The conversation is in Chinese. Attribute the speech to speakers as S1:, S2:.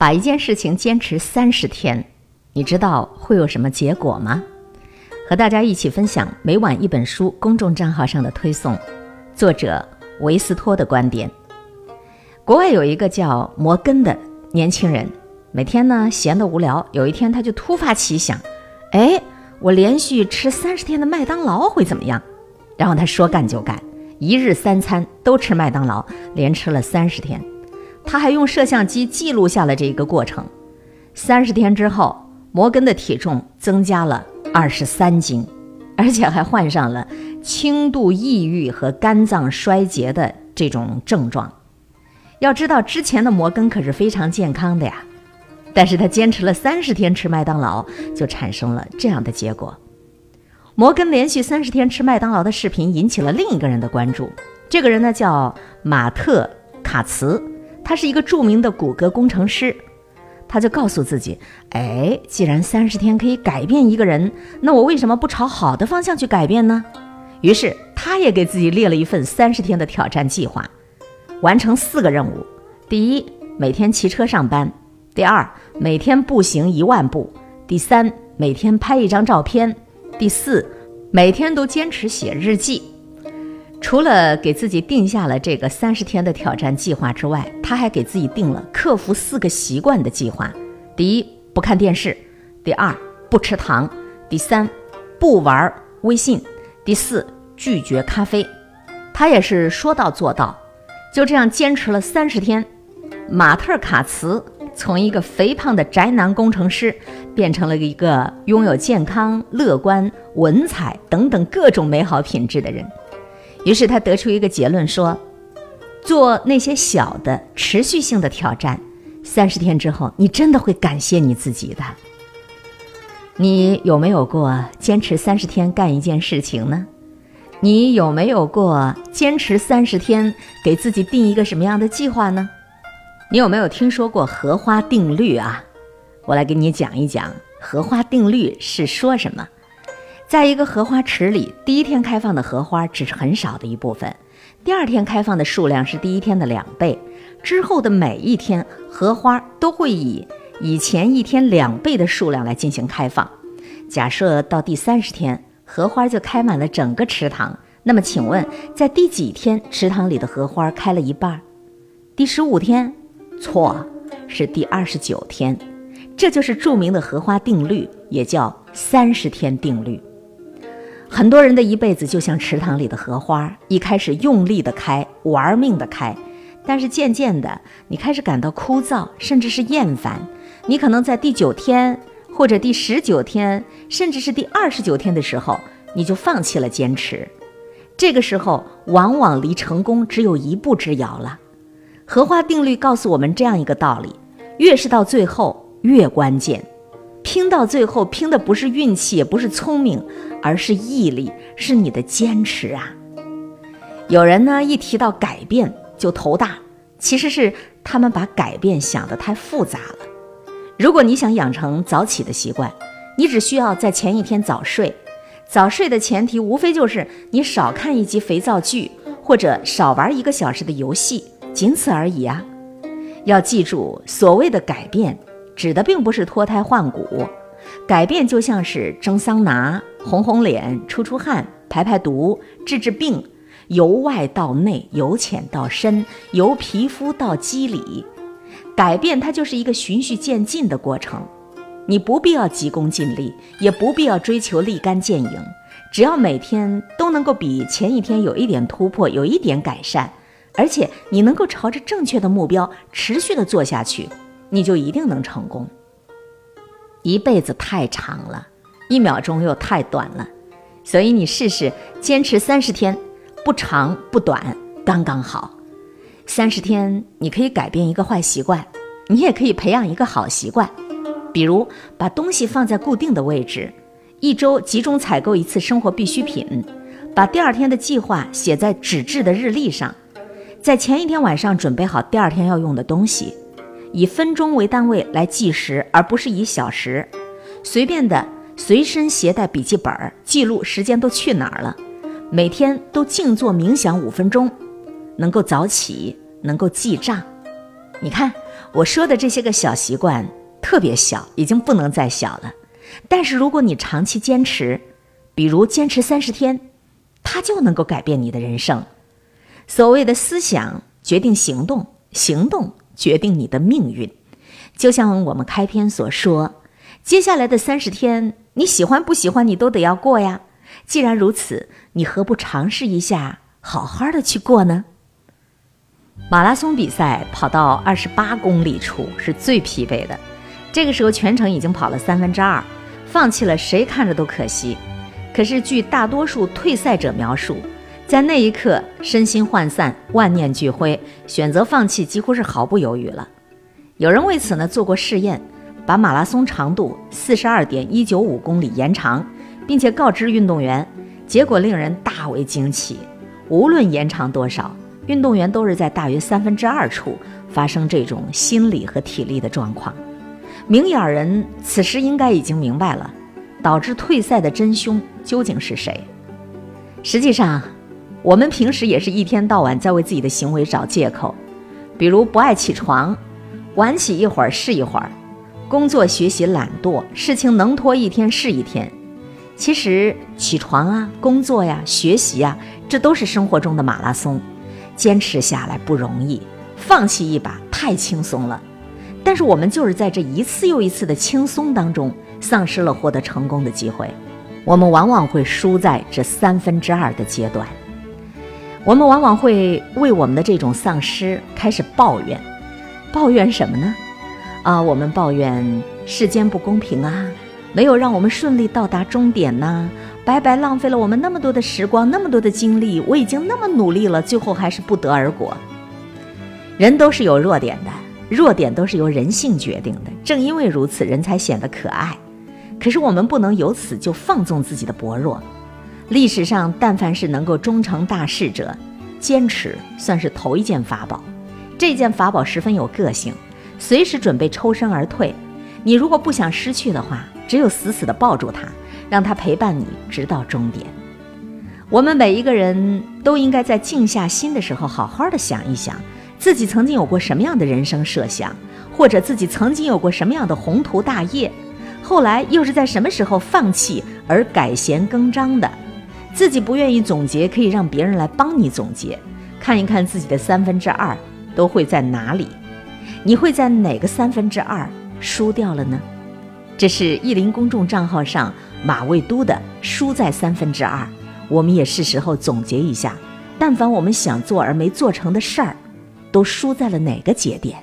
S1: 把一件事情坚持三十天，你知道会有什么结果吗？和大家一起分享每晚一本书公众账号上的推送，作者维斯托的观点。国外有一个叫摩根的年轻人，每天呢闲得无聊，有一天他就突发奇想，哎，我连续吃三十天的麦当劳会怎么样？然后他说干就干，一日三餐都吃麦当劳，连吃了三十天。他还用摄像机记录下了这一个过程。三十天之后，摩根的体重增加了二十三斤，而且还患上了轻度抑郁和肝脏衰竭的这种症状。要知道，之前的摩根可是非常健康的呀，但是他坚持了三十天吃麦当劳，就产生了这样的结果。摩根连续三十天吃麦当劳的视频引起了另一个人的关注，这个人呢叫马特卡茨。他是一个著名的骨骼工程师，他就告诉自己：“哎，既然三十天可以改变一个人，那我为什么不朝好的方向去改变呢？”于是，他也给自己列了一份三十天的挑战计划，完成四个任务：第一，每天骑车上班；第二，每天步行一万步；第三，每天拍一张照片；第四，每天都坚持写日记。除了给自己定下了这个三十天的挑战计划之外，他还给自己定了克服四个习惯的计划：第一，不看电视；第二，不吃糖；第三，不玩微信；第四，拒绝咖啡。他也是说到做到，就这样坚持了三十天。马特卡茨从一个肥胖的宅男工程师，变成了一个拥有健康、乐观、文采等等各种美好品质的人。于是他得出一个结论说：做那些小的持续性的挑战，三十天之后，你真的会感谢你自己的。你有没有过坚持三十天干一件事情呢？你有没有过坚持三十天给自己定一个什么样的计划呢？你有没有听说过荷花定律啊？我来给你讲一讲荷花定律是说什么。在一个荷花池里，第一天开放的荷花只是很少的一部分，第二天开放的数量是第一天的两倍，之后的每一天荷花都会以以前一天两倍的数量来进行开放。假设到第三十天，荷花就开满了整个池塘，那么请问，在第几天池塘里的荷花开了一半？第十五天？错，是第二十九天。这就是著名的荷花定律，也叫三十天定律。很多人的一辈子就像池塘里的荷花，一开始用力的开，玩命的开，但是渐渐的，你开始感到枯燥，甚至是厌烦。你可能在第九天，或者第十九天，甚至是第二十九天的时候，你就放弃了坚持。这个时候，往往离成功只有一步之遥了。荷花定律告诉我们这样一个道理：越是到最后，越关键。拼到最后，拼的不是运气，也不是聪明，而是毅力，是你的坚持啊！有人呢一提到改变就头大，其实是他们把改变想得太复杂了。如果你想养成早起的习惯，你只需要在前一天早睡。早睡的前提无非就是你少看一集肥皂剧，或者少玩一个小时的游戏，仅此而已啊！要记住，所谓的改变。指的并不是脱胎换骨，改变就像是蒸桑拿、红红脸、出出汗、排排毒、治治病，由外到内，由浅到深，由皮肤到肌理，改变它就是一个循序渐进的过程。你不必要急功近利，也不必要追求立竿见影，只要每天都能够比前一天有一点突破，有一点改善，而且你能够朝着正确的目标持续的做下去。你就一定能成功。一辈子太长了，一秒钟又太短了，所以你试试坚持三十天，不长不短，刚刚好。三十天，你可以改变一个坏习惯，你也可以培养一个好习惯，比如把东西放在固定的位置，一周集中采购一次生活必需品，把第二天的计划写在纸质的日历上，在前一天晚上准备好第二天要用的东西。以分钟为单位来计时，而不是以小时。随便的随身携带笔记本，记录时间都去哪儿了。每天都静坐冥想五分钟，能够早起，能够记账。你看，我说的这些个小习惯特别小，已经不能再小了。但是如果你长期坚持，比如坚持三十天，它就能够改变你的人生。所谓的思想决定行动，行动决定你的命运。就像我们开篇所说，接下来的三十天，你喜欢不喜欢，你都得要过呀。既然如此，你何不尝试一下，好好的去过呢？马拉松比赛跑到二十八公里处是最疲惫的，这个时候全程已经跑了三分之二，放弃了谁看着都可惜。可是据大多数退赛者描述，在那一刻身心涣散，万念俱灰，选择放弃几乎是毫不犹豫了。有人为此呢做过试验，把马拉松长度四十二点一九五公里延长，并且告知运动员，结果令人大为惊奇，无论延长多少。运动员都是在大约三分之二处发生这种心理和体力的状况。明眼人此时应该已经明白了，导致退赛的真凶究竟是谁。实际上，我们平时也是一天到晚在为自己的行为找借口，比如不爱起床，晚起一会儿是一会儿；工作学习懒惰，事情能拖一天是一天。其实起床啊，工作呀，学习呀，这都是生活中的马拉松。坚持下来不容易，放弃一把太轻松了。但是我们就是在这一次又一次的轻松当中，丧失了获得成功的机会。我们往往会输在这三分之二的阶段。我们往往会为我们的这种丧失开始抱怨，抱怨什么呢？啊，我们抱怨世间不公平啊，没有让我们顺利到达终点呐。白白浪费了我们那么多的时光，那么多的精力，我已经那么努力了，最后还是不得而果。人都是有弱点的，弱点都是由人性决定的。正因为如此，人才显得可爱。可是我们不能由此就放纵自己的薄弱。历史上，但凡是能够终成大事者，坚持算是头一件法宝。这件法宝十分有个性，随时准备抽身而退。你如果不想失去的话，只有死死地抱住它。让它陪伴你直到终点。我们每一个人都应该在静下心的时候，好好的想一想，自己曾经有过什么样的人生设想，或者自己曾经有过什么样的宏图大业，后来又是在什么时候放弃而改弦更张的。自己不愿意总结，可以让别人来帮你总结，看一看自己的三分之二都会在哪里，你会在哪个三分之二输掉了呢？这是意林公众账号上。马未都的输在三分之二，我们也是时候总结一下，但凡我们想做而没做成的事儿，都输在了哪个节点？